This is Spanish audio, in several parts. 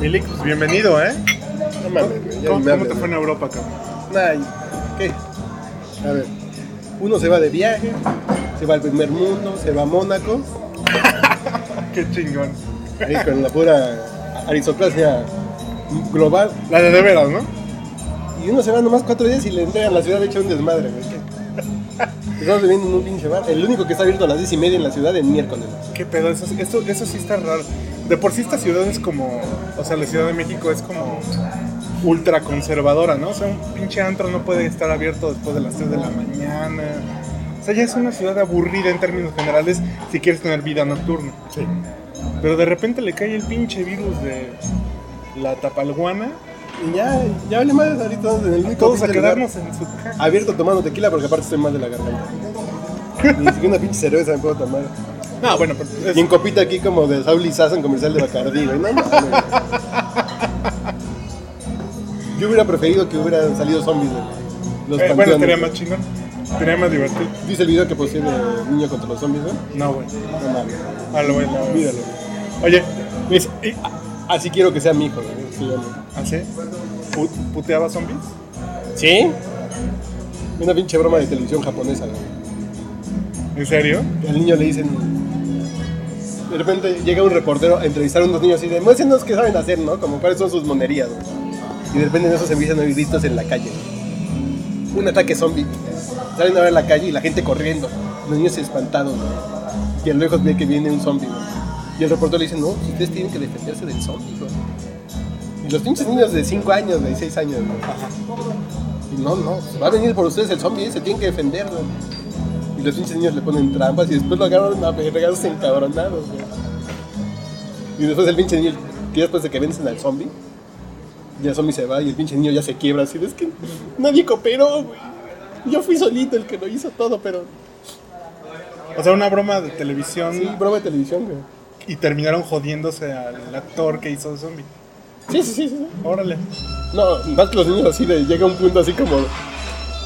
Milik, pues bienvenido, ¿eh? No mames, güey. ya ¿Cómo, ni me cómo hables, te fue en güey. Europa, cabrón? Ay, ¿qué? A ver, uno se va de viaje, se va al primer mundo, se va a Mónaco, Qué chingón. ahí con la pura aristocracia global, La de de veras, ¿no? y uno se va nomás cuatro días y le entregan la ciudad hecha un desmadre, güey. ¿qué? Estamos viviendo en un pinche bar, el único que está abierto a las diez y media en la ciudad en miércoles. Qué pedo, eso, eso, eso sí está raro. De por sí esta ciudad es como, o sea, la Ciudad de México es como ultra conservadora, ¿no? O sea, un pinche antro no puede estar abierto después de las 3 de la mañana. O sea, ya es una ciudad aburrida en términos generales si quieres tener vida nocturna. Sí. Pero de repente le cae el pinche virus de la tapalguana. Y ya, ya vale más ahorita en el único Todos a quedarnos en su caja. abierto tomando tequila porque aparte estoy mal de la garganta. Ni siquiera una pinche cerveza me puedo tomar. No, bueno, pero es- Y en copita aquí como de Saul y Sass en comercial de Bacardí, güey. No. Yo hubiera preferido que hubieran salido zombies de los eh, bueno, estaría más chingón. Estaría más divertido. ¿Viste el video que posté de Niño contra los zombies, güey? No, güey. No mames. Ah, lo a Míralo. Oye, Es- y- así quiero que sea mi hijo, güey. Sí. ¿así? Pu- ¿Puteaba zombies? ¿Sí? Una pinche broma de televisión japonesa, güey. ¿En serio? Al niño le dicen. De repente llega un reportero a entrevistar a unos niños y de muéstrenos qué saben hacer, ¿no? Como cuáles son sus monerías. Y de repente en eso se empiezan a gritos en la calle. Un ataque zombie. Salen a ver la calle y la gente corriendo. Los niños espantados, güey. Y a lo lejos ve que viene un zombie. Y el reportero le dice, no, ustedes tienen que defenderse del zombie. Y los pinches niños de 5 años, de 6 años, güey. Y no, no, va a venir por ustedes el zombie, se tienen que defender, güey. Y los pinches niños le ponen trampas y después lo agarran a vergas encabronados, güey. Y después el pinche niño, que después de que vencen al zombie, ya el zombie se va y el pinche niño ya se quiebra así. Es que nadie cooperó, güey. Yo fui solito el que lo hizo todo, pero. O sea, una broma de televisión Sí, broma de televisión, güey. y terminaron jodiéndose al actor que hizo de zombie. Sí, sí, sí, sí. Órale. No, más que los niños así de. Llega un punto así como.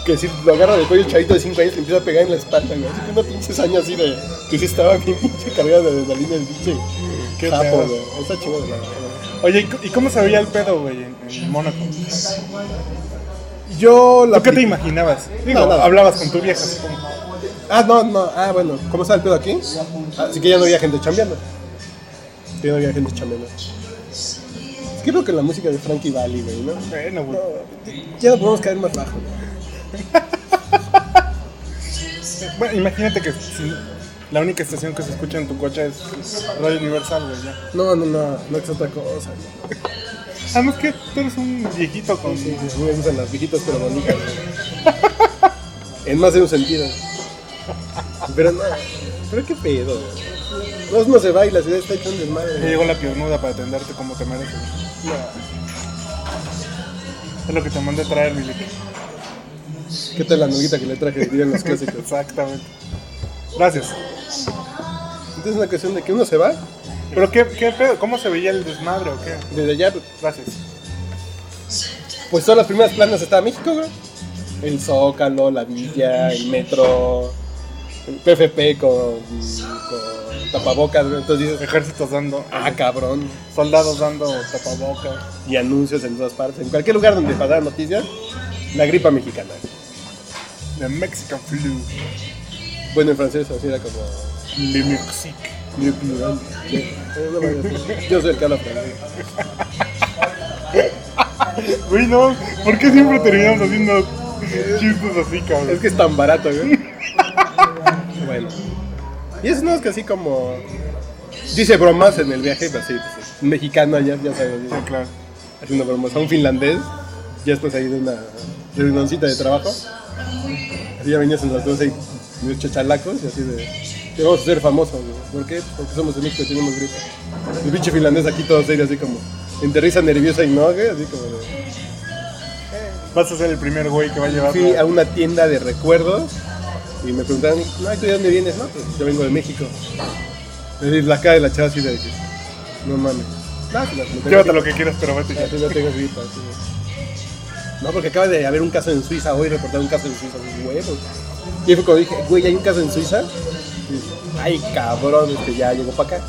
Que si lo agarra del cuello el chavito de 5 años le empieza a pegar en la espalda, güey. Así que una pinche saña así de. Que sí estaba bien pinche cargada de adrenalina el pinche. Qué pedo. güey. Está chido, güey. Oye, ¿y c- ¿y cómo se veía el pedo, güey, en, en Mónaco? Yo la. ¿Tú qué te imaginabas? Digo, No, nada. hablabas con tu vieja, supongo. Ah, no, no. Ah, bueno. ¿Cómo está el pedo aquí? Así que ya no había gente chambeando. Ya no había gente chambeando. Es que creo que la música de Frankie Valli, güey, ¿no? Bueno, güey. Ya no podemos caer más bajo, güey. Bueno, imagínate que si la única estación que se escucha en tu coche es Radio Universal, güey, ya. No, no, no. No es otra cosa. güey. Además que tú eres un viejito con... Sí, sí, sí, me gustan las viejitas pero bonitas. güey. En más de un sentido. Pero no. Pero qué pedo, güey. No, no se y la ciudad está hecha un desmadre. Ya llegó la piernuda para atenderte como te mereces. No. Es lo que te mandé traer, Milik. ¿Qué tal la nuguita que le traje de en los clásicos? Exactamente. Gracias. Entonces es una cuestión de que uno se va, ¿Pero qué, qué pedo? ¿Cómo se veía el desmadre o qué? desde allá, Gracias. pues todas las primeras planas estaba México, güey. El Zócalo, la Villa, el metro, el PFP con, con tapabocas, güey. Entonces dices, Ejércitos dando... ah, cabrón. Soldados dando tapabocas. Y anuncios en todas partes. En cualquier lugar donde pasaran noticias, la gripa mexicana. The Mexican flu. Bueno, en francés así era como... Le Mexique. Sí. Yo soy el que habla francés. Güey, no. ¿Por qué siempre terminamos haciendo chistes así, cabrón? Es que es tan barato, güey. bueno. Y es no es que así como. Dice bromas en el viaje, pero así, pues, un mexicano allá, ya sabes, Sí, claro. haciendo bromas a un finlandés, ya después ahí de una reunioncita de trabajo. Así ya venías en las 12 y unos chachalacos y así de. Que vamos a ser famosos, güey. ¿Por qué? Porque somos de México y tenemos gripe. El pinche finlandés aquí todo serio, así como. Entre risa nerviosa y no, güey, así como de. Vas a ser el primer güey que va a llevar. Fui a una tienda de recuerdos y me preguntaron, no, ¿tú de dónde vienes? No, pues yo vengo de México. Es la cara de la chava así de que, no mames. No, pues, Llévate lo que quieras, pero vete ya. Así no tengo gripa, así No, porque acaba de haber un caso en Suiza, hoy reportaron un caso en Suiza, huevos. Y fue cuando dije, güey, ¿hay un caso en Suiza? Y, Ay, cabrón, este ya llegó para acá.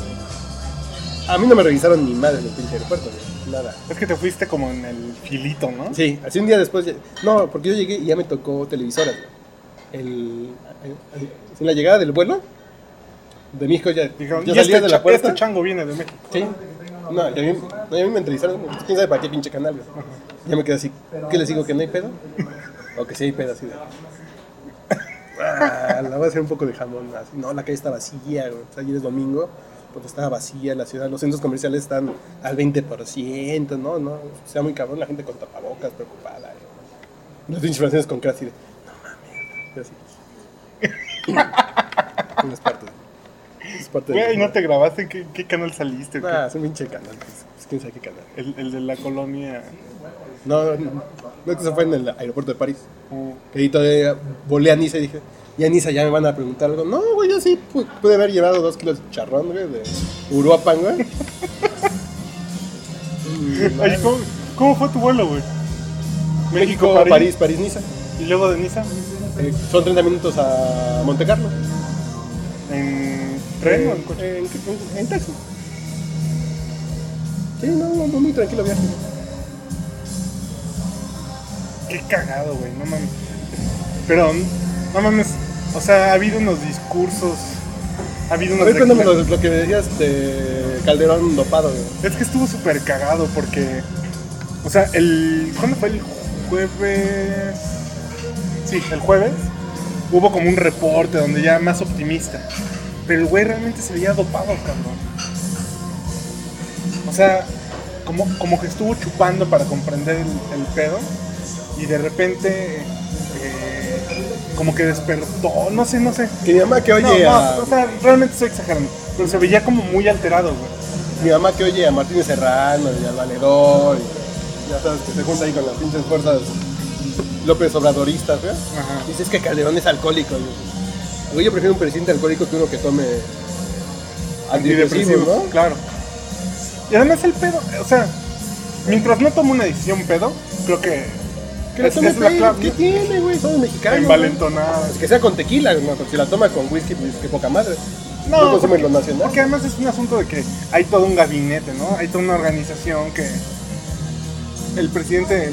A mí no me revisaron ni madre en el pinche aeropuerto, güey. Nada. Es que te fuiste como en el filito, ¿no? Sí, así un día después. No, porque yo llegué y ya me tocó televisoras, güey. El, el- el- en la llegada del vuelo de México ya, Dijeron, ya "Y salía este, de la cha- puerta. este chango viene de México. Sí. No, y a mí, no, y a mí me entrevistaron. ¿Quién sabe para qué pinche canal, güey? Ya me quedé así. ¿Qué les digo que no hay pedo? O que sí hay pedo así de. Ah, la voy a hacer un poco de jamón. Así. No, la calle está vacía, güey. O sea, ayer es domingo, pues estaba vacía la ciudad. Los centros comerciales están al 20%, ¿no? no sea, muy cabrón, la gente con tapabocas, preocupada. güey. Los pinches franceses con cara así de. No mames. Así. Partes. Es parte de- ¿no te grabaste? ¿En qué, qué canal saliste? Ah, es un pinche canal. pues, pues, quién sabe qué canal. El, el de la colonia. No, no, no, que se fue en el aeropuerto de París. Que ahí todavía volé a Niza y dije, y a Niza ya me van a preguntar algo. No, güey, yo sí pu- pude haber llevado dos kilos de charrón, güey, de Uruapan, güey. Mm, Oye, ¿cómo, cómo fue tu vuelo, güey? México, París, París, Niza. Y luego de Niza, Eh, son 30 minutos a Monte Carlo. ¿en tren o en Eh, coche? En, en- en taxi. Sí, no, no, muy tranquilo viaje. Qué cagado, güey, no mames. Pero, no mames, o sea, ha habido unos discursos, ha habido A unos... ver, cuéntame lo, lo que decías de Calderón dopado, güey. Es que estuvo súper cagado porque, o sea, el... ¿Cuándo fue el jueves? Sí, el jueves hubo como un reporte donde ya más optimista. Pero el güey realmente se veía dopado, cabrón. O sea, como, como que estuvo chupando para comprender el, el pedo y de repente eh, como que despertó, no sé, no sé. Que mi mamá que oye no, no, a... o sea, realmente estoy exagerando, pero se veía como muy alterado, güey. Mi mamá que oye a Martínez Serrano y al Valedor, y ya sabes que se junta ahí con las pinches fuerzas López Obradoristas, ¿verdad? Ajá. Dice es que Calderón es alcohólico. güey. Güey, yo prefiero un presidente alcohólico que uno que tome antidepresivos, ¿no? Claro. Y además el pedo, o sea, mientras no tome una decisión pedo, creo que Que es- tome es la pedo, clave, ¿Qué tiene, güey? Somos mexicanos. envalentonada. Es que sea con tequila, ¿no? Porque si la toma con whisky, pues qué poca madre. No, No, consume porque, lo nacional. porque además es un asunto de que hay todo un gabinete, ¿no? Hay toda una organización que el presidente,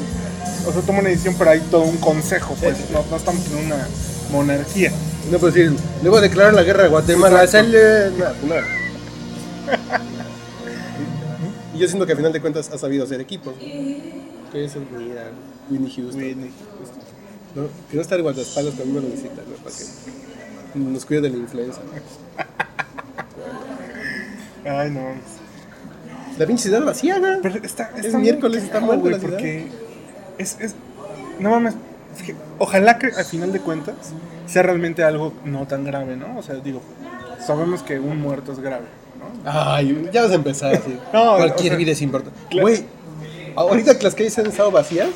o sea, toma una decisión, pero hay todo un consejo, pues, Sí, sí, sí. No, no estamos en una monarquía. No puedo decir, le voy a declarar la guerra a Guatemala. Sale. No, no. y yo siento que al final de cuentas ha sabido hacer equipos. Que eso, mira, Winnie Houston. Whitney. No, que no estar guardaespaldas cuando uno lo necesita, ¿no? Para que nos cuide de la influenza. Ay, no. La pinche ciudad vacía, güey. Pero está, Es está muy miércoles, está muerta güey, la ciudad. porque es, es, no mames, es que ojalá que al final de cuentas sea realmente algo no tan grave, ¿no? O sea, digo, sabemos que un muerto es grave, ¿no? Ay, ya vas a empezar así. No, Cualquier o sea, vida es importante. Güey, ahorita que las calles han estado vacías,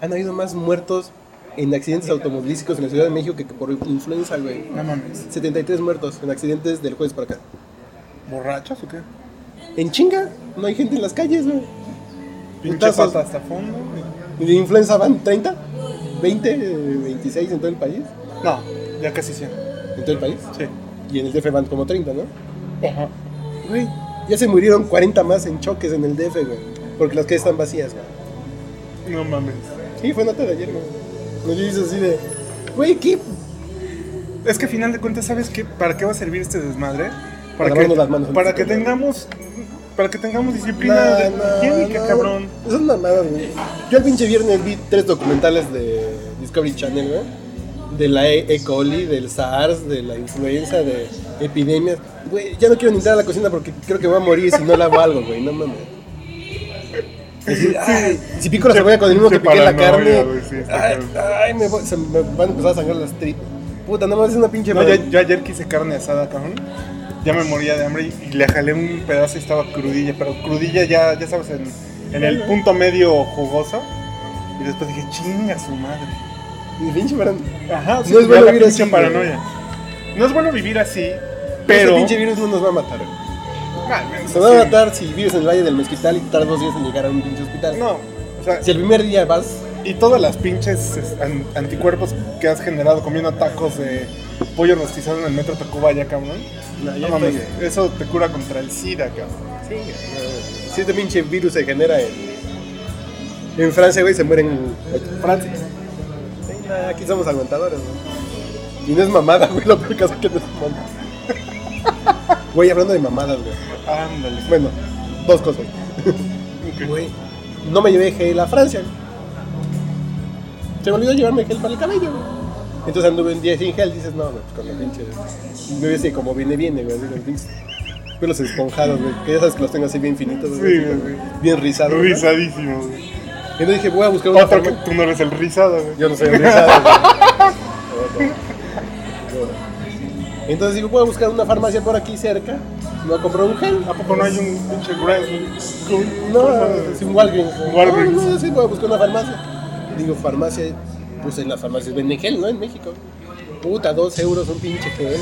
han habido más muertos en accidentes automovilísticos en la Ciudad de México que por influenza, güey. No mames. 73 muertos en accidentes del jueves para acá. ¿Borrachos o qué? En chinga, no hay gente en las calles, güey. Pinche pata hasta fondo. ¿Y de influenza van 30? ¿20? eh, ¿26 en todo el país? No, ya casi 100. ¿En todo el país? Sí. Y en el DF van como 30, ¿no? Ajá. Güey, ya se murieron 40 más en choques en el DF, güey. Porque las calles están vacías, güey. No mames. Sí, fue nota de ayer, güey. No yo hice así de. Güey, ¿qué? Es que al final de cuentas, ¿sabes qué? ¿Para qué va a servir este desmadre? Para que, lavarnos las manos para que tengamos para que tengamos disciplina de- nah, higiénica, nah. cabrón. Son mamadas, güey. Yo el pinche viernes vi tres documentales de Discovery Channel, güey. De la E. e. coli, del SARS, de la influenza, de epidemias. Güey, ya no quiero ni entrar a la cocina porque creo que voy a morir si no lavo algo, güey. No mames. Decir, ay, si pico la cebolla con el mismo que piqué la carne. sí, ay, me, voy- se me van a empezar a sangrar las tripas. Puta, no más es una pinche No, yo ayer quise carne asada, cabrón. Ya me moría de hambre y, y le jalé un pedazo y estaba crudilla, pero crudilla ya, ya sabes, en, en el punto medio jugoso. Y después dije, chinga su madre. Y pinche paranoia. Ajá, No es bueno vivir así, paranoia. No es bueno vivir así, Pero. pero. Ese pinche virus no nos va a matar. Se va a matar si vives en el Valle del Mezquital y tardas dos días en llegar a un pinche hospital. No, o sea, Si el primer día vas, y todas las pinches es, an- anticuerpos que has generado comiendo tacos de pollo rostizado en el metro Tacuba ya, cabrón. No, ya No mames, eso te cura contra el SIDA, cabrón. Sí, no, Si este pinche virus se genera en, en Francia, güey, se mueren en Francia. Sí, aquí somos aguantadores, güey. Y no es mamada, güey, lo peor caso que no es mamada. Güey, hablando de mamadas, güey. Ándale. Bueno, dos cosas. Ok. Güey, no me llevé gel a Francia. güey. Se me olvidó llevarme gel para el cabello, güey. Entonces anduve un día sin gel, dices, no, güey, pues con la pinche. Me ves como viene, viene, güey, así los pinches pelos esponjados, güey. Que ya sabes que los tengo así bien finitos, Sí, güey. güey. Bien rizados. güey. Rizadísimo, güey. Y entonces dije, voy a buscar una Otro que tú no eres el rizado, güey. Yo no soy rizado, güey. Entonces digo, voy a buscar una farmacia por aquí cerca. Me voy a comprar un gel. ¿A poco no hay un pinche Grand? No, es un Walgreens. Walgreens. No, no, sí, voy a buscar una farmacia. Digo, farmacia, pues en las farmacias venden gel, ¿no? En México. Puta, dos euros un pinche gel,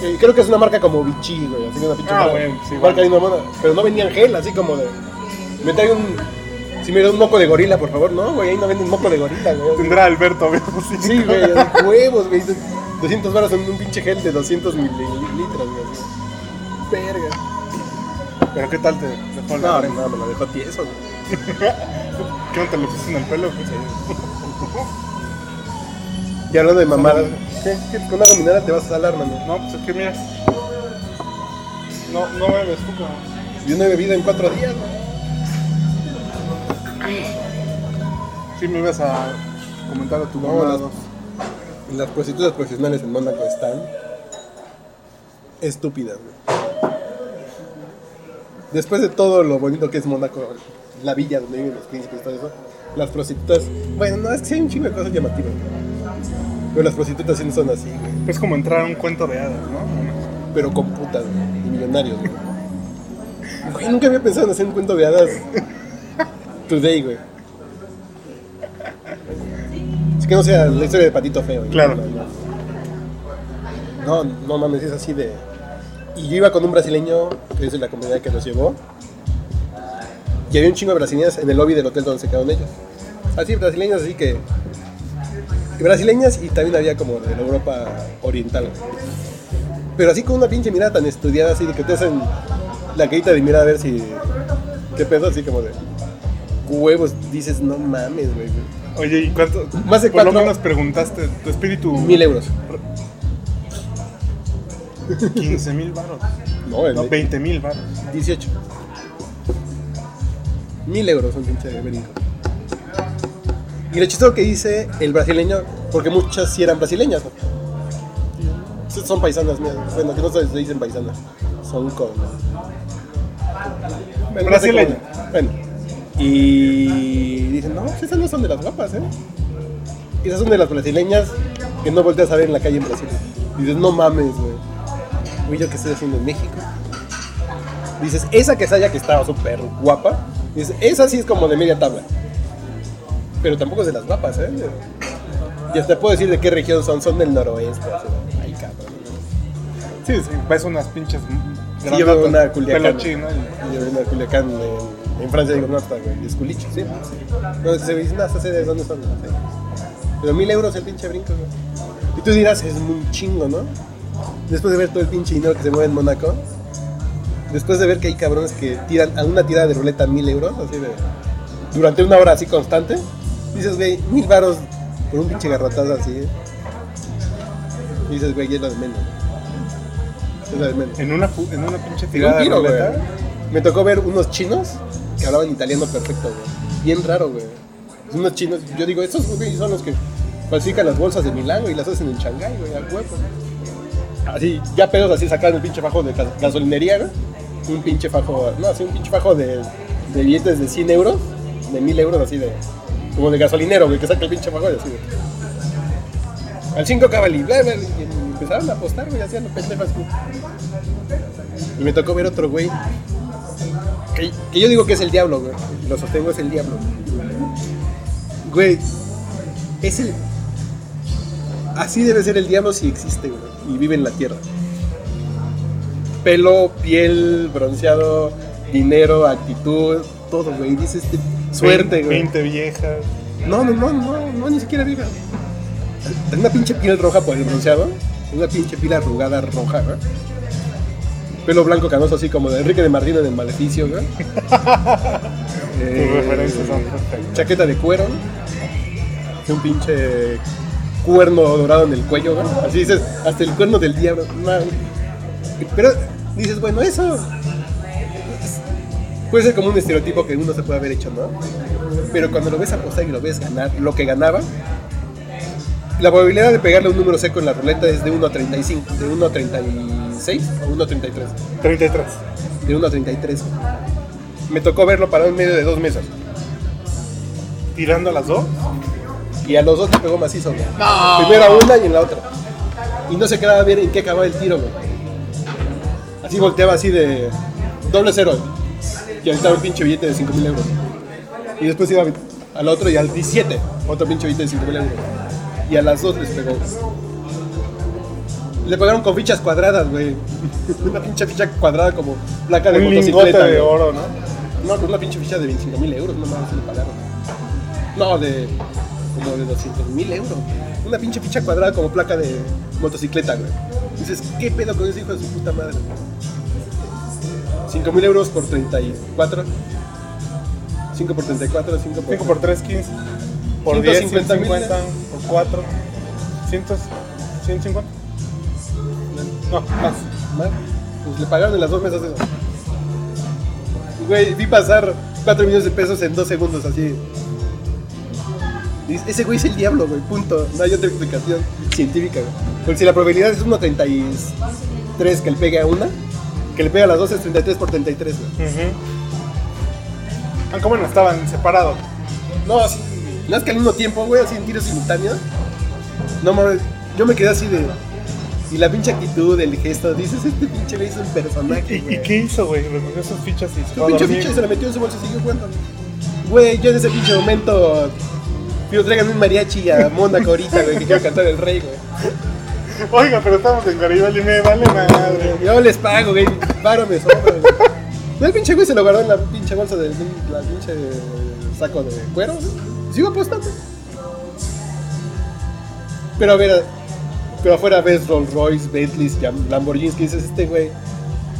güey. Creo que es una marca como Vichy, güey. Así que una pinche Ah, marca, bueno, sí, marca de una moda. Pero no vendían gel, así como de. Me trae un. Si me da un moco de gorila, por favor, no, güey. Ahí no venden moco de gorila, güey. Tendrá Alberto, güey. Sí, Sí, güey, huevos, güey. 200 baros en un pinche gel de 200 mililitros, güey. Verga. Pero ¿qué tal te dejó el No, no, no, me lo dejó tieso, güey. ¿Qué no te lo pusiste en el pelo? Y hablando de mamadas, ¿qué? ¿Qué? Con una dominada te vas a salar, mano. No, pues es que mira. No, no bebes tú, cabrón. Yo no he bebido en cuatro días, güey. Sí me ibas a comentar a tu No, mamá. las, las prostitutas profesionales en Mónaco están estúpidas, güey. Después de todo lo bonito que es Mónaco, la villa donde viven los príncipes y todo eso, las prostitutas, bueno, no, es que hay un chingo de cosas llamativas, güey. Pero las prostitutas sí no son así, güey. Es como entrar a un cuento de hadas, ¿no? Pero con putas, güey, y millonarios, güey. Güey, nunca había pensado en hacer un cuento de hadas today, güey. Que no sea la historia de Patito Feo. Claro. No, no, no mames, es así de... Y yo iba con un brasileño, que es de la comunidad que nos llevó, y había un chingo de brasileñas en el lobby del hotel donde se quedaron ellos. Así, brasileñas, así que... Brasileñas y también había como de la Europa oriental. Pero así con una pinche mirada tan estudiada, así de que te hacen la carita de mirar a ver si. ¿Qué pedo? Así como de. Huevos, dices, no mames, güey. Oye, ¿y cuánto? Más de Por lo menos preguntaste, tu espíritu. Mil euros. 15 mil baros. No, No, de 20 mil baros. 18. Mil euros un pinche brinco. Y lo chistoso que dice el brasileño, porque muchas sí eran brasileñas, Son paisanas mías. Bueno, que no se dicen paisanas. Son con. Cómo- Bueno. Y dicen, no, esas no son de las guapas, ¿eh? Esas son de las brasileñas que no volteas a ver en la calle en Brasil. Y dices, no mames, güey. Güey, ¿yo qué estoy haciendo en México? Dices, esa que que estaba súper guapa. Dices, esa sí es como de media tabla. Pero tampoco es de las guapas, ¿eh? Y hasta puedo decir de qué región son. Son del noroeste. así. Ay, cabrón. Sí, sí, ves unas pinches. Sí, yo veo una pelo Culiacán. chino. y- Yo veo una Culiacán en, en Francia. Digo, no, está, güey. Es culicho, sí. No, se dice, no, hasta sé de dónde son. no sé. Pero mil euros el pinche brinco, güey. Y tú dirás, es muy chingo, ¿no? Después de ver todo el pinche dinero que se mueve en Mónaco. Después de ver que hay cabrones que tiran a una tirada de ruleta mil euros, así de. Durante una hora así constante. Dices, güey, mil varos por un pinche garrotazo así. ¿eh? Y dices, güey, es lo de menos. Es de menos. En una, en una pinche Un tirada de güey. ruleta. Me tocó ver unos chinos que hablaban italiano perfecto, güey. Bien raro, güey. Unos chinos, yo digo, estos güey son los que falsifican las bolsas de Milán, güey, y las hacen en Shanghái, güey, al huevo. Así, ya pedos así sacaron el pinche fajo de gas- gasolinería, güey. Un pinche fajo, no, así un pinche fajo de, de billetes de 100 euros, de 1000 euros, así de, como de gasolinero, güey, que saca el pinche fajo y así, güey. Al 5 cabalí, bla, y empezaron a apostar, güey, hacían los pendejos así. Y me tocó ver otro güey. Que, que yo digo que es el diablo, güey. Lo sostengo, es el diablo. Güey, es el. Así debe ser el diablo si existe, güey. Y vive en la tierra. Pelo, piel, bronceado, dinero, actitud, todo, güey. Dices, este, suerte, güey. 20 viejas. No, no, no, no, no, ni siquiera vieja. Una pinche piel roja por el bronceado. Una pinche pila arrugada roja, güey. Pelo blanco canoso, así como de Enrique de Martino en el maleficio, güey. Eh, chaqueta de cuero, ¿no? un pinche cuerno dorado en el cuello, ¿no? Así dices, hasta el cuerno del diablo. Pero dices, bueno, eso es- puede ser como un estereotipo que uno se puede haber hecho, ¿no? Pero cuando lo ves apostar y lo ves ganar, lo que ganaba, la probabilidad de pegarle un número seco en la ruleta es de 1 a 35, de 1 a 36 o 1 a 33. 33. De 1 a 33. Me tocó verlo parado en medio de dos mesas. Tirando a las dos. Y a los dos le pegó macizo, güey. Primero a una y en la otra. Y no se quedaba bien en qué acababa el tiro, güey. Así volteaba así de doble cero. Y aventaba un pinche billete de 5 mil euros. Y después iba al otro y al 17, otro pinche billete de 5 mil euros y a las dos les pegó. Le pagaron con fichas cuadradas, güey. una pinche ficha cuadrada como placa de Un motocicleta. de oro, ¿no? No, con una pinche ficha de 25 mil euros, no mames, se le pagaron. No, de como de 200 mil euros. Una pinche ficha cuadrada como placa de motocicleta, güey. Dices, ¿qué pedo con ese hijo de su puta madre? 5 mil euros por 34. 5 por 34, 5 por... 5 por 3, 15. Por 10, 150. 000 cuatro, cientos, cien cincuenta. No, más. Pues le pagaron en las dos mesas eso. Güey, vi pasar 4 millones de pesos en 2 segundos, así. Ese güey es el diablo, güey, punto. No hay otra explicación científica, güey. Porque si la probabilidad es 1.33 que le pegue a una, que le pegue a las dos es 33 por 33, güey. Uh -huh. Ah, ¿Cómo no estaban separados? No, sí, es que al mismo tiempo, güey, así en tiros simultáneos. No mames, yo me quedé así de. Y la pinche actitud, el gesto, dices, este pinche güey es un personaje. ¿Y, y qué hizo, güey? Recogió sus fichas y se pinche ficha se la metió en su bolsa y siguió jugando. Güey, yo en ese pinche momento. Pido, tráiganme un mariachi a Mónaco ahorita, güey, que quiero cantar el rey, güey. Oiga, pero estamos en Garibaldi me vale madre. Yo les pago, güey, paro me sobra, güey. No, el pinche güey se lo guardó en la pinche bolsa del la pinche saco de cuero, güey. Sigo apostando. Pero a ver, pero afuera ves Rolls Royce, Bentleys, Lamborghinis, que dices, este güey,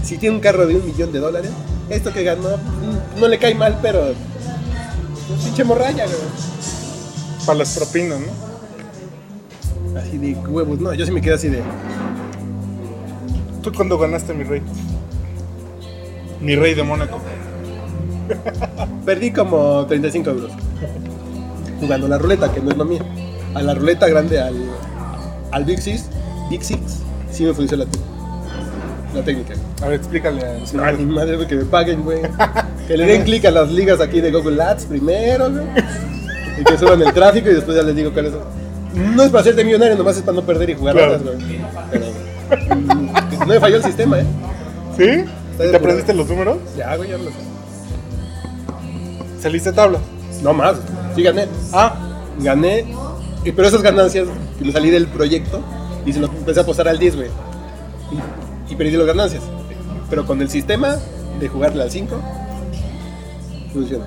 si tiene un carro de un millón de dólares, esto que ganó, mm, no le cae mal, pero. Un pinche morralla, güey. Para las propinas, ¿no? Así de huevos, no, yo sí me quedé así de. ¿Tú cuándo ganaste, mi rey? Mi rey de Mónaco. Perdí como 35 euros. Jugando la ruleta, que no es lo mío. A la ruleta grande, al, al Big Six, Big Six, sí me funciona la, la técnica. A ver, explícale a mi madre, que me paguen, güey. Que le den clic a las ligas aquí de Google Ads primero, güey. Y que suban el tráfico y después ya les digo cuáles son. No es para hacerte millonario, nomás es para no perder y jugar Claro. güey. Pero mm, no me falló el sistema, ¿eh? ¿Sí? ¿Te aprendiste los números? Ya, güey, ya lo sé. ¿Saliste tabla? No más, sí gané. Ah, gané, pero esas ganancias que me salí del proyecto y se lo empecé a apostar al 10, güey. Y, y perdí las ganancias. Pero con el sistema de jugarle al 5, funciona.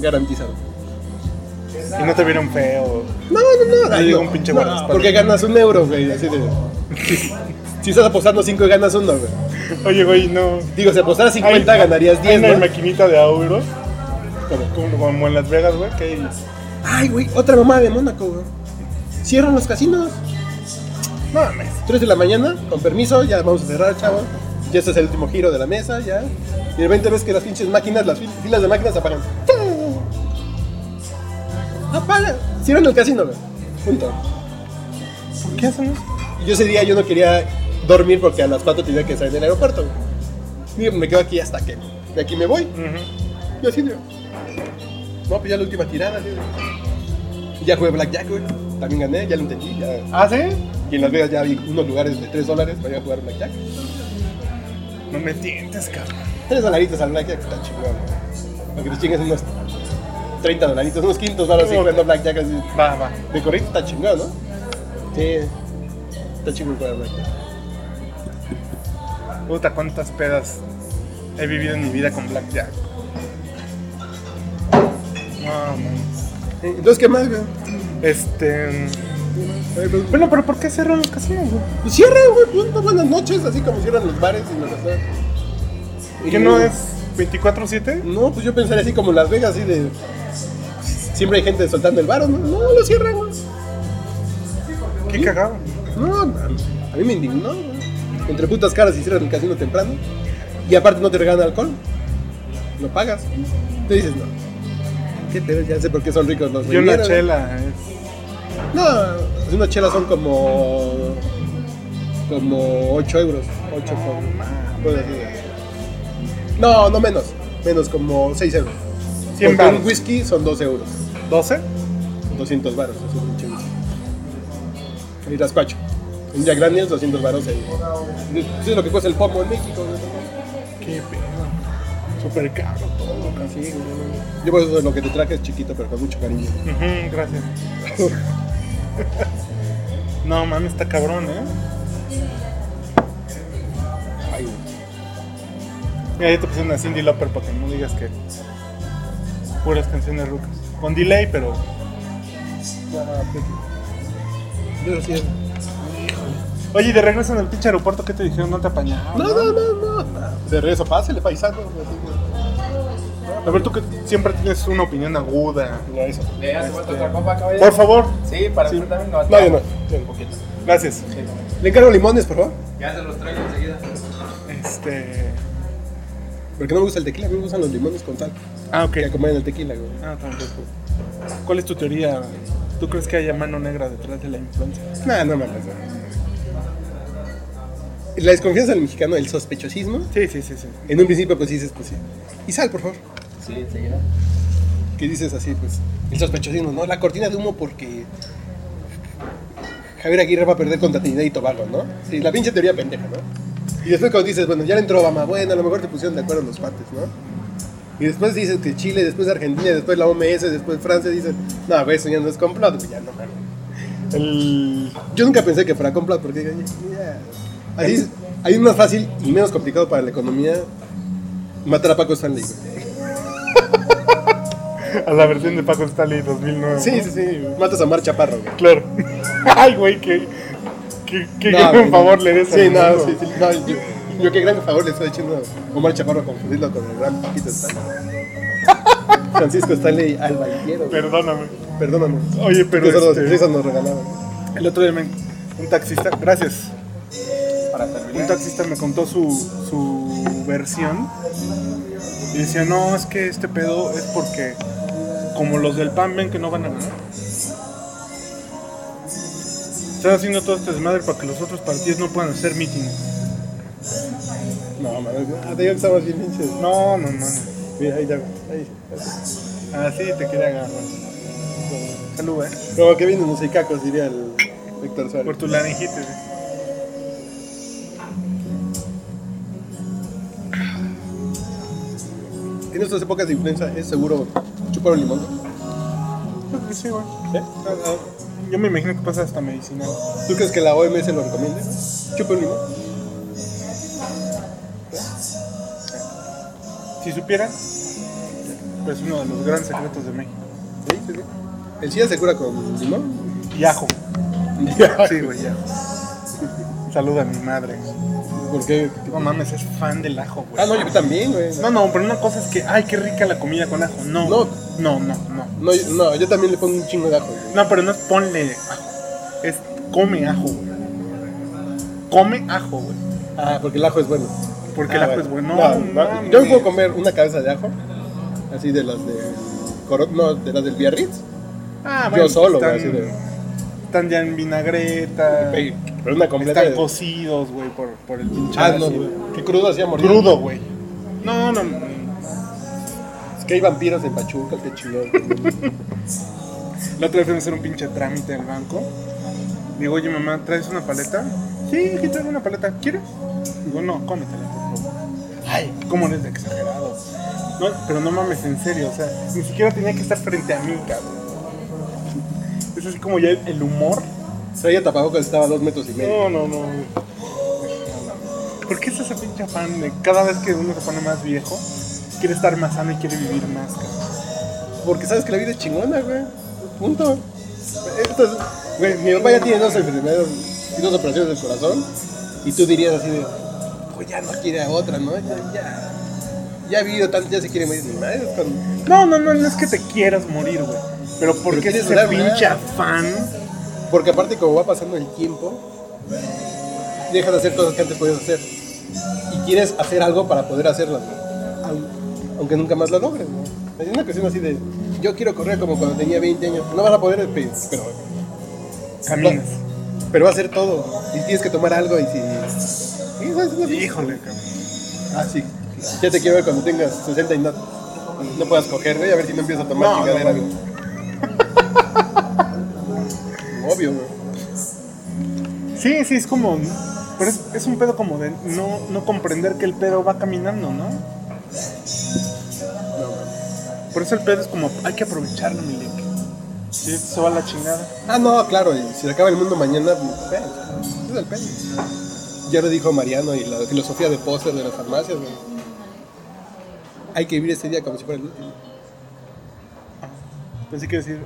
Garantizado. y no te vieron feo. No, no, no. Ahí no, un pinche no. Porque ganas un euro, güey. Así de. Si, si estás apostando 5 y ganas uno, güey. Oye, güey, no. Digo, si apostaras 50, Hay- ganarías hay 10, una ¿no? maquinita de euros, Como- como, en Las Vegas, güey, que hay- Ay, güey, otra mamá de Mónaco, güey. Cierran los casinos. No mames. 3 de la mañana, con permiso, ya vamos a cerrar, chavo. Ya este es el último giro de la mesa, ya. Y de repente ves que las pinches máquinas, las fil- filas de máquinas apagan. Apaga. Cierran el casino, güey. Punto. ¿Por qué hacen eso? Yo ese día yo no quería dormir porque a las 4 tenía que salir del aeropuerto, güey. Me quedo aquí hasta que de aquí me voy. Ujú. Yo así, digo. No, pues ya la última tirada. Y ya jugué Blackjack, güey. También gané, ya lo entendí. Ya. ¿Ah, sí? Y en Las Vegas ya vi unos lugares de 3 dólares para ir a jugar Blackjack. No me tientes, cabrón. 3 dolaritos al Blackjack está chingón, güey. Para que te chingues unos 30 dolaritos, unos 500 dólares Ok. jugando Blackjack así. Va, va. De corrido está chingón, ¿no? Sí. Está chingón jugar Blackjack. Puta, cuántas pedas he vivido en mi vida con Blackjack. Entonces, ¿qué más, güey? Este. Bueno, pero ¿por qué cerran los casinos, güey? Pues cierran, güey, pues buenas noches, así como cierran los bares y los restaurantes. ¿Que no es 24-7? No, pues yo pensaría así como Las Vegas, así de. Siempre hay gente soltando el bar, ¿no? No, lo cierran, güey. Qué cagado. No, a mí me indignó, güey. Entre putas caras y cierran el casino temprano. Y aparte no te regalan alcohol. Lo pagas. Te dices, no. Ya sé por qué son ricos los Y una chela es... No, pues una chela son como. como 8 euros. 8 por. por. No, no menos. Menos como 6 euros. 100 Porque un whisky son 12 euros. ¿12? 200 baros, es un whisky. Y raspacho. Un Jack Daniels, 200 baros. Eso es lo que cuesta el pomo en México. güey. Qué pedo. Súper caro todo, casi. Sí. Yo por eso lo que te traje es chiquito, pero con mucho cariño. Gracias. no, mames, está cabrón, ¿eh? Ay. Mira, ya te puse una Cindy Lauper para que no digas que puras canciones rucas. Con delay, pero Ah, pues. Pero sí, Oye, de regreso en el pinche aeropuerto, ¿qué te dijeron? ¿No te apañaron? No, no, no, no. De regreso, pásale, paisano. A ver, tú que siempre tienes una opinión aguda. Ya, eso. ¿Le hace falta otra copa, caballero? Por favor. Sí, para Sí. también no. No, yo no. Un poquito. Gracias. Le encargo limones, por favor. Ya se los traigo enseguida. Este. Porque no me gusta el tequila, a mí me gustan los limones con sal. Ah, ok. Que acompañan el tequila, güey. Ah, tampoco. ¿Cuál es tu teoría? ¿Tú crees que haya mano negra detrás de la influencia? No, no mames. no. La desconfianza del mexicano, el sospechosismo. Sí, sí, sí, sí. En un principio, pues dices, pues sí. Y sal, por favor. Sí, enseguida. Que dices así, pues. El sospechosismo, ¿no? La cortina de humo porque. Javier Aguirre va a perder contra Trinidad y Tobago, ¿no? Sí, la pinche teoría pendeja, ¿no? Y después cuando dices, bueno, ya le entró Obama, bueno, a lo mejor te pusieron de acuerdo los partes, ¿no? Y después dices que Chile, después Argentina, después la OMS, después Francia, dicen, no, güey, eso ya no es complot, ya no mames. El. Yo nunca pensé que fuera complot porque ya. Así hay más fácil y menos complicado para la economía matar a Paco Stanley. A la versión de Paco Stanley 2009. Sí, sí, sí. Matas a Mar Chaparro, güey. Claro. Ay, güey, qué. Qué, qué No, gran güey, favor no. le des Sí, al no, sí, sí. No, yo, yo qué gran favor le estoy echando a Omar Chaparro confundirlo con el gran Paquito Stanley. Francisco Stanley Albañero. Perdóname. Perdóname. Oye, pero Eso, este- nos regalaban. El otro día me- un taxista, gracias. Para Un terminar. taxista me contó su, su versión y decía, no, es que este pedo es porque como los del PAN ven que no van a ganar. Están haciendo todo este desmadre para que los otros partidos no puedan hacer mítines. No, mames. Ah, te digo que estamos bien pinches. No, no, no. Mira, ahí ya. Ahí. Así te quería agarrar. Salud, eh. Como que vienen los cacos, diría el Héctor Suárez. Por tu laringitis. En estas épocas de influenza es seguro chupar un limón. Creo que sí, güey. Ah, Yo me imagino que pasa hasta medicinal. ¿Tú crees que la OMS lo recomienda? Chupa un limón. Si supieran, pues uno de los grandes secretos de México. Sí, sí, sí. ¿El SIDA se cura con limón? Y ajo. Sí, güey, ya. Saluda a mi madre. ¿Por qué? No mames, es fan del ajo, güey. Ah, no, yo también, güey. No, no, pero una cosa es que, ay, qué rica la comida con ajo. No, No. no, no, no. No, yo, no, yo también le pongo un chingo de ajo. güey. No, pero no es ponle ajo. Es come ajo, güey. Come ajo, güey. Ah, porque el ajo es bueno. Porque Ah, el ajo bueno. es bueno. No, No, yo puedo comer una cabeza de ajo, así de las de. No, de las del Biarritz. Ah, yo solo, güey, están, así de. están ya en vinagreta. Pero una completa. Están de- cocidos, güey, por, por el pinche Ah, no, güey. Qué crudo hacía morir. Crudo, güey. No, no, no. Es que hay vampiros en Pachuca, qué chingón. La otra vez fuimos a hacer un pinche trámite del banco. Digo, oye mamá, ¿traes una paleta? Sí, aquí traigo una paleta. ¿Quieres? Digo, no, cómetela, por favor. Ay, ¿cómo eres de exagerado? No, pero no mames, en serio, o sea, ni siquiera tenía que estar frente a mí, cabrón. Es así como ya el humor. Traía tapabocas, estaba a dos metros y medio. No, no, no. ¿Por qué es ese pinche afán de cada vez que uno se pone más viejo, quiere estar más sano y quiere vivir más, cabrón? Porque sabes que la vida es chingona, güey. Punto. Esto es- Güey, mi papá ya tiene dos enfermedades y dos operaciones del corazón. Y tú dirías así de, pues ya no quiere a otra, ¿no? Ya, ya, ya ha vivido tanto, ya se quiere morir. Es No, no, no, no es que te quieras morir, güey. Pero porque quieres ese pinche afán. Porque aparte, como va pasando el tiempo, dejas de hacer cosas que antes podías hacer. Y quieres hacer algo para poder hacerlas, ¿no? Aun- aunque nunca más lo logres, ¿no? Es una cuestión así de, yo quiero correr como cuando tenía 20 años. No vas a poder, pe- pero, Caminas. pero va a ser todo. Y tienes que tomar algo y si... Sí, es una- Híjole, cabrón. Ah, sí. Ya te quiero ver cuando tengas 60 y no, no puedas coger, güey, a ver si no empiezas a tomar No, Obvio, güey. Sí, sí, es como. Pero es, es un pedo como de no, no comprender que el pedo va caminando, ¿no? No, güey. Por eso el pedo es como, hay que aprovecharlo, mi Lick. Si esto se va a la chingada. Ah, no, claro, y si se acaba el mundo mañana, pues, es el pedo. Ya lo dijo Mariano y la filosofía de póster de las farmacias, güey. Hay que vivir ese día como si fuera el último. Pensé que decir,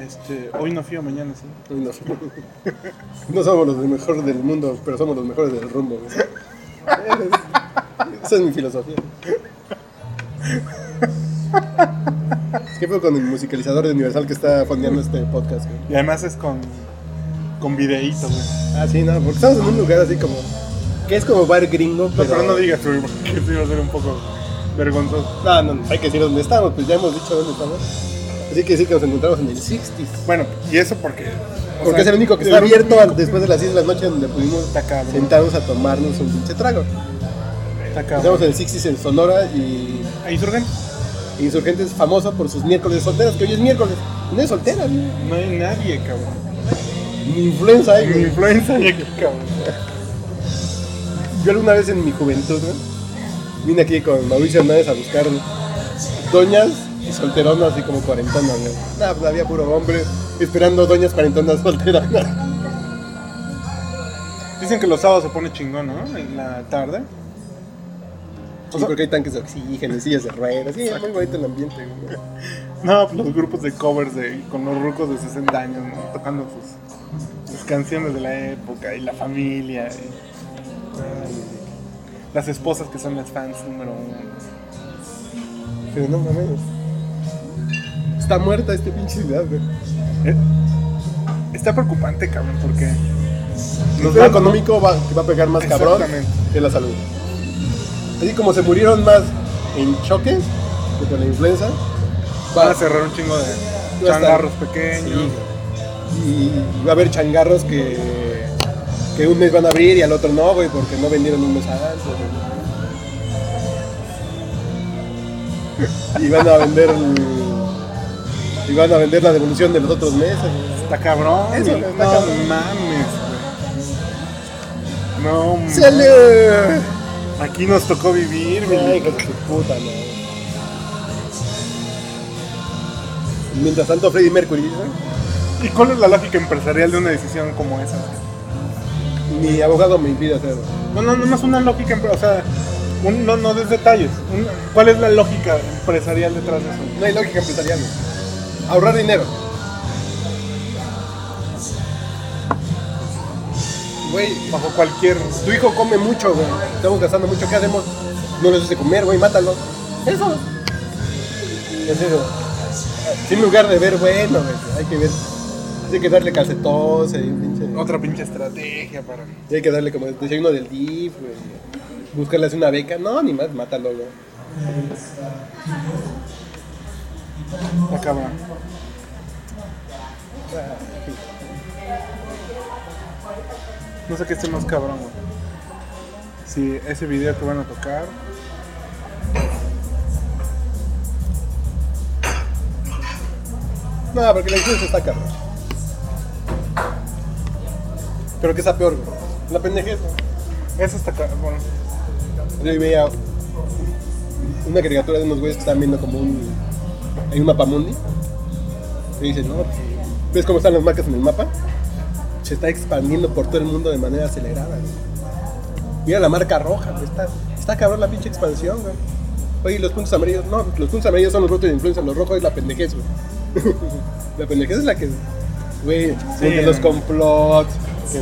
este, hoy no fío, mañana sí. Uy, No, no somos los mejores del mundo, pero somos los mejores del rumbo. güey. Esa es mi filosofía. ¿Qué fue con el musicalizador de Universal que está fondeando este podcast? güey? Y además es con, con videíto, güey. Ah, sí, no, porque estamos en un lugar así como. que es como bar gringo, No, pero. pero no digas, güey, porque eso iba a ser un poco vergonzoso. No, no, hay que decir dónde estamos, pues ya hemos dicho dónde estamos. Así que decir que nos encontramos en el 60s. Bueno, y eso porque. Porque sea, es el único que está abierto después de las 10 de la noche donde pudimos sentarnos a tomarnos un pinche trago. Estamos en el 60s en Sonora y ¿Ahí surgen? Insurgente es famoso por sus miércoles solteras, que hoy es miércoles. No es soltera. No hay nadie, cabrón. Ni influenza hay, Ni influenza ni aquí, cabrón. Yo alguna vez en mi juventud, güey, vine aquí con Mauricio Hernández a buscar doñas y solteronas, así como cuarentonas, güey. Nah, pues había puro hombre esperando doñas cuarentonas solteronas. Dicen que los sábados se pone chingón, ¿no? En la tarde. Sí, porque hay tanques de oxígeno y sillas de ruedas. Sí, es muy bonito el ambiente, güey. No, pues los grupos de covers de, con los rucos de 60 años, ¿no? Tocando sus, sus canciones de la época y la familia. y- las esposas que son las fans número uno. Pero no mames. Está muerta esta pinche ciudad, güey. Eh, Está preocupante, cabrón, porque nos va- económico va, que va a pegar más cabrón que la salud. Así como se murieron más en choques que por la influenza, van va a cerrar un chingo de estar- changarros pequeños. y va a haber changarros que, que un mes van a abrir y al otro no, güey, porque no vendieron un mes antes. güey. Y van a vender el- y van a vender la devolución de los otros meses. güey. Está cabrón. Eso, no cabrón. mames, güey. No mames. ¡Sale! Aquí nos tocó vivir, su puta madre. Mientras tanto, Freddie Mercury, ¿no? ¿Y cuál es la lógica empresarial de una decisión como esa? mi abogado me impide hacerlo. No, no, no es una lógica, empre- o sea, un- no, no des detalles. Un- ¿Cuál es la lógica empresarial detrás de eso? No hay lógica empresarial. Ahorrar dinero. Güey, Bajo cualquier... tu hijo come mucho, güey. Estamos gastando mucho. ¿Qué hacemos? No les hace comer, güey, mátalo. Eso. Es eso. Sin lugar de ver, bueno, güey. Hay que ver. Hay que darle calcetón, y un pinche. Otra pinche estrategia para... Y hay que darle como el desayuno del DIF, güey. Buscarle así una beca. No, ni más, mátalo, güey. Está cabrón. No sé qué esté más cabrón, güey. Si ese video que van a tocar... No, porque la influencia está cabrón. Pero ¿qué está peor, güey? La pendejez, güey. Eso está cabrón. Bueno, Yo veía una caricatura de unos güeyes que estaban viendo como un. Hay un mapa mundi. Y dicen, no, pues, ¿ves cómo están las marcas en el mapa? Se está expandiendo por todo el mundo de manera acelerada. güey. Mira la marca roja, güey, está, está cabrón la pinche expansión, güey. Oye, ¿y los puntos amarillos, no, los puntos amarillos son los brotes de influencia, los rojos es la pendejez, güey. la pendejez es la que Güey, Sí, los complots, que,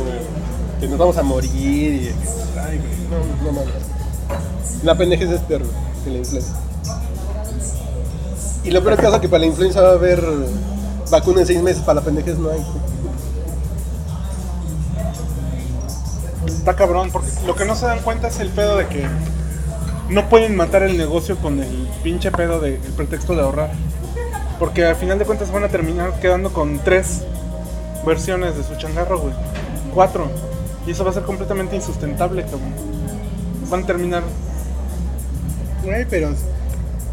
que nos vamos a morir y... Ay, güey, no, no mames. La pendejez es peor güey, que la influenza. Y lo peor es que pasa que para la influenza va a haber vacuna en seis meses, para la pendejez no hay. Está cabrón, porque lo que no se dan cuenta es el pedo de que no pueden matar el negocio con el pinche pedo de el pretexto de ahorrar. Porque al final de cuentas van a terminar quedando con tres versiones de su changarro, güey. Cuatro. Y eso va a ser completamente insustentable, cabrón. Van a terminar. Güey, pero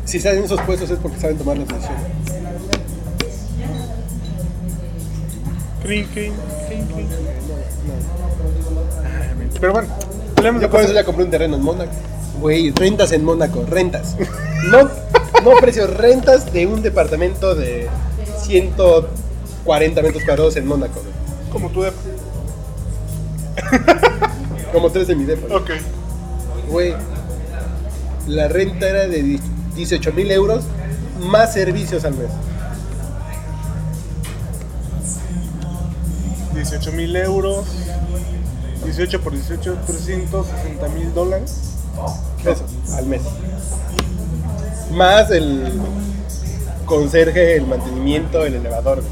si salen esos puestos es porque saben tomar las decisiones. Crin, crin, crin, crin. Pero bueno, hablemos de Yo por eso ya compré un terreno en Mónaco. Güey, rentas en Mónaco, rentas. No, no precios, rentas de un departamento de 140 metros cuadrados en Mónaco. güey. como tú de. Como tres de mi depa. Ok. Güey, la renta era de 18 mil euros más servicios al mes. 18 mil euros. 18 por 18, 360 mil dólares. Eso, al mes. Más el conserje, el mantenimiento, el elevador.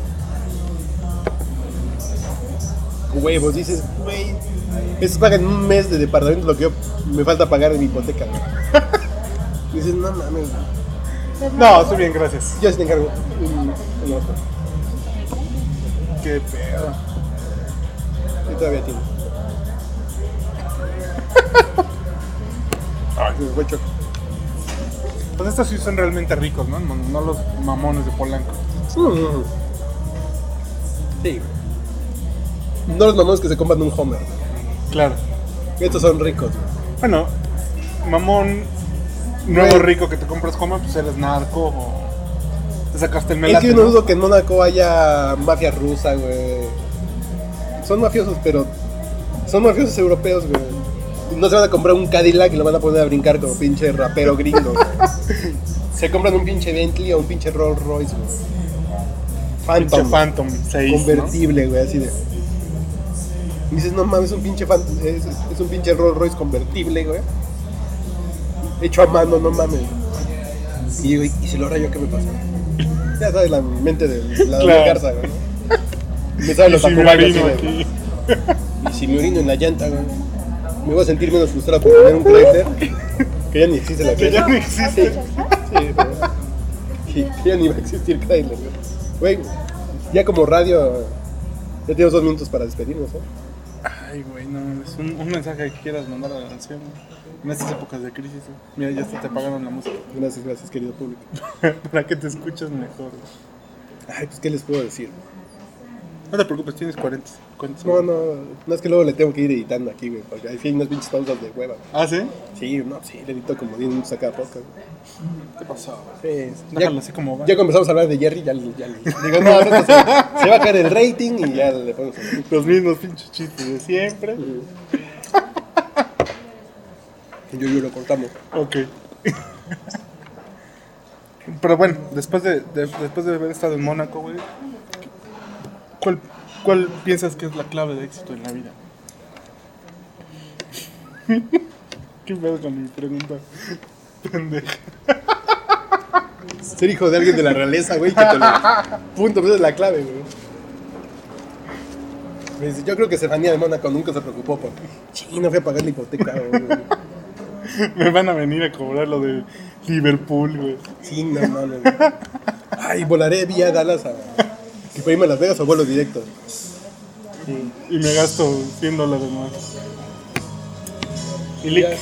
Güey, vos dices, güey, eso pagan un mes de departamento lo que yo me falta pagar de mi hipoteca. güey. Y dices, no mames. No, estoy bien, gracias. yo sí te encargo un, un otro. Qué pedo. Y todavía tiene. Ay, se fue choco. Pues estos sí son realmente ricos, ¿no? No, no los mamones de Polanco. Mm. Sí. No los mamones que se compran un Homer. Claro. Estos son ricos. güey. Bueno, mamón nuevo rico que te compras como, pues eres narco o te sacaste el Es melate. que yo no dudo que en Mónaco haya mafia rusa, güey. Son mafiosos, pero son mafiosos europeos, güey. No se van a comprar un Cadillac y lo van a poner a brincar como pinche rapero gringo. güey. se compran un pinche Bentley o un pinche Rolls Royce, güey. Pinche Phantom. Phantom 6. ¿no? convertible, güey, así de. Y dices, no mames, es un pinche es, es un pinche Rolls Royce convertible, güey. Hecho a mano, no mames. Y digo, ¿y si lo rayo qué me pasa? Ya sabes la mente de la Claro. Garza, güey. Me saben los si de. Y si me orino en la llanta, güey. Me voy a sentir menos frustrado por tener un Chrysler. Que ya ni existe la Que ya no existe. Sí, pero- sí, que ya ni va a existir Chrysler, güey. Güey, ya como radio, ya tenemos dos minutos para despedirnos, ¿eh? Ay, güey, no, es un, un mensaje que quieras mandar a la nación en estas épocas de crisis. Mira, ya hasta te pagaron la música Gracias, gracias, querido público. para que te escuches mejor. güey. Ay, pues, ¿qué les puedo decir? No te preocupes, tienes 40. 40 No, no, no es que luego le tengo que ir editando aquí, güey, porque hay unas pinches pausas de hueva. ¿Ah, sí? Sí, no, sí, le edito como 10 minutos a cada podcast. güey. ¿Qué pasó? Sí, ya, así como va. ya comenzamos a hablar de Jerry, ya, le- ya le- digo, no, no, se, se va a caer el rating y ya le ponemos. Los mismos pinches chistes de siempre. Yo, yo lo cortamos. Ok. Pero bueno, después de, de- después de haber estado en Mónaco, güey, ¿cuál, ¿cuál piensas que es la clave de éxito en la vida? ¿Qué pedo con mi pregunta? Pendeja. Ser hijo de alguien de la realeza, güey, que te lo... Punto, pues esa es la clave, güey. Yo creo que Estefanía de Mónaco nunca se preocupó por... Sí, no fui a pagar la hipoteca, güey. Me van a venir a cobrar lo de Liverpool, güey. Sí, no mames. Ay, volaré vía Dallas a... Y para irme a Las Vegas o vuelo directo. Y me gasto 100 dólares más. Y Lick,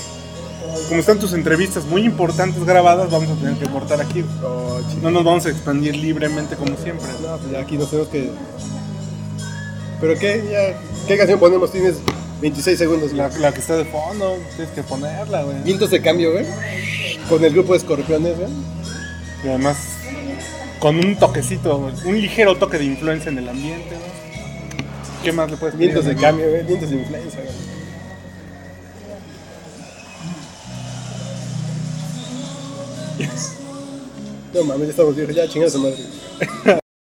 como están tus entrevistas muy importantes grabadas, vamos a tener que cortar aquí. Oh. No nos vamos a expandir libremente como siempre. No, pues ya aquí nos tenemos que... ¿Pero qué? Ya, ¿Qué canción ponemos? Tienes 26 segundos. La que está de fondo, tienes que ponerla, güey. Vientos de cambio, güey. Con el grupo de escorpiones, güey. Y además, con un toquecito, un ligero toque de influencia en el ambiente, güey. ¿Qué más le puedes? Vientos de cambio, güey. Vientos de influencia, güey. No mames, ya estamos viejos. Ya, chingada su madre.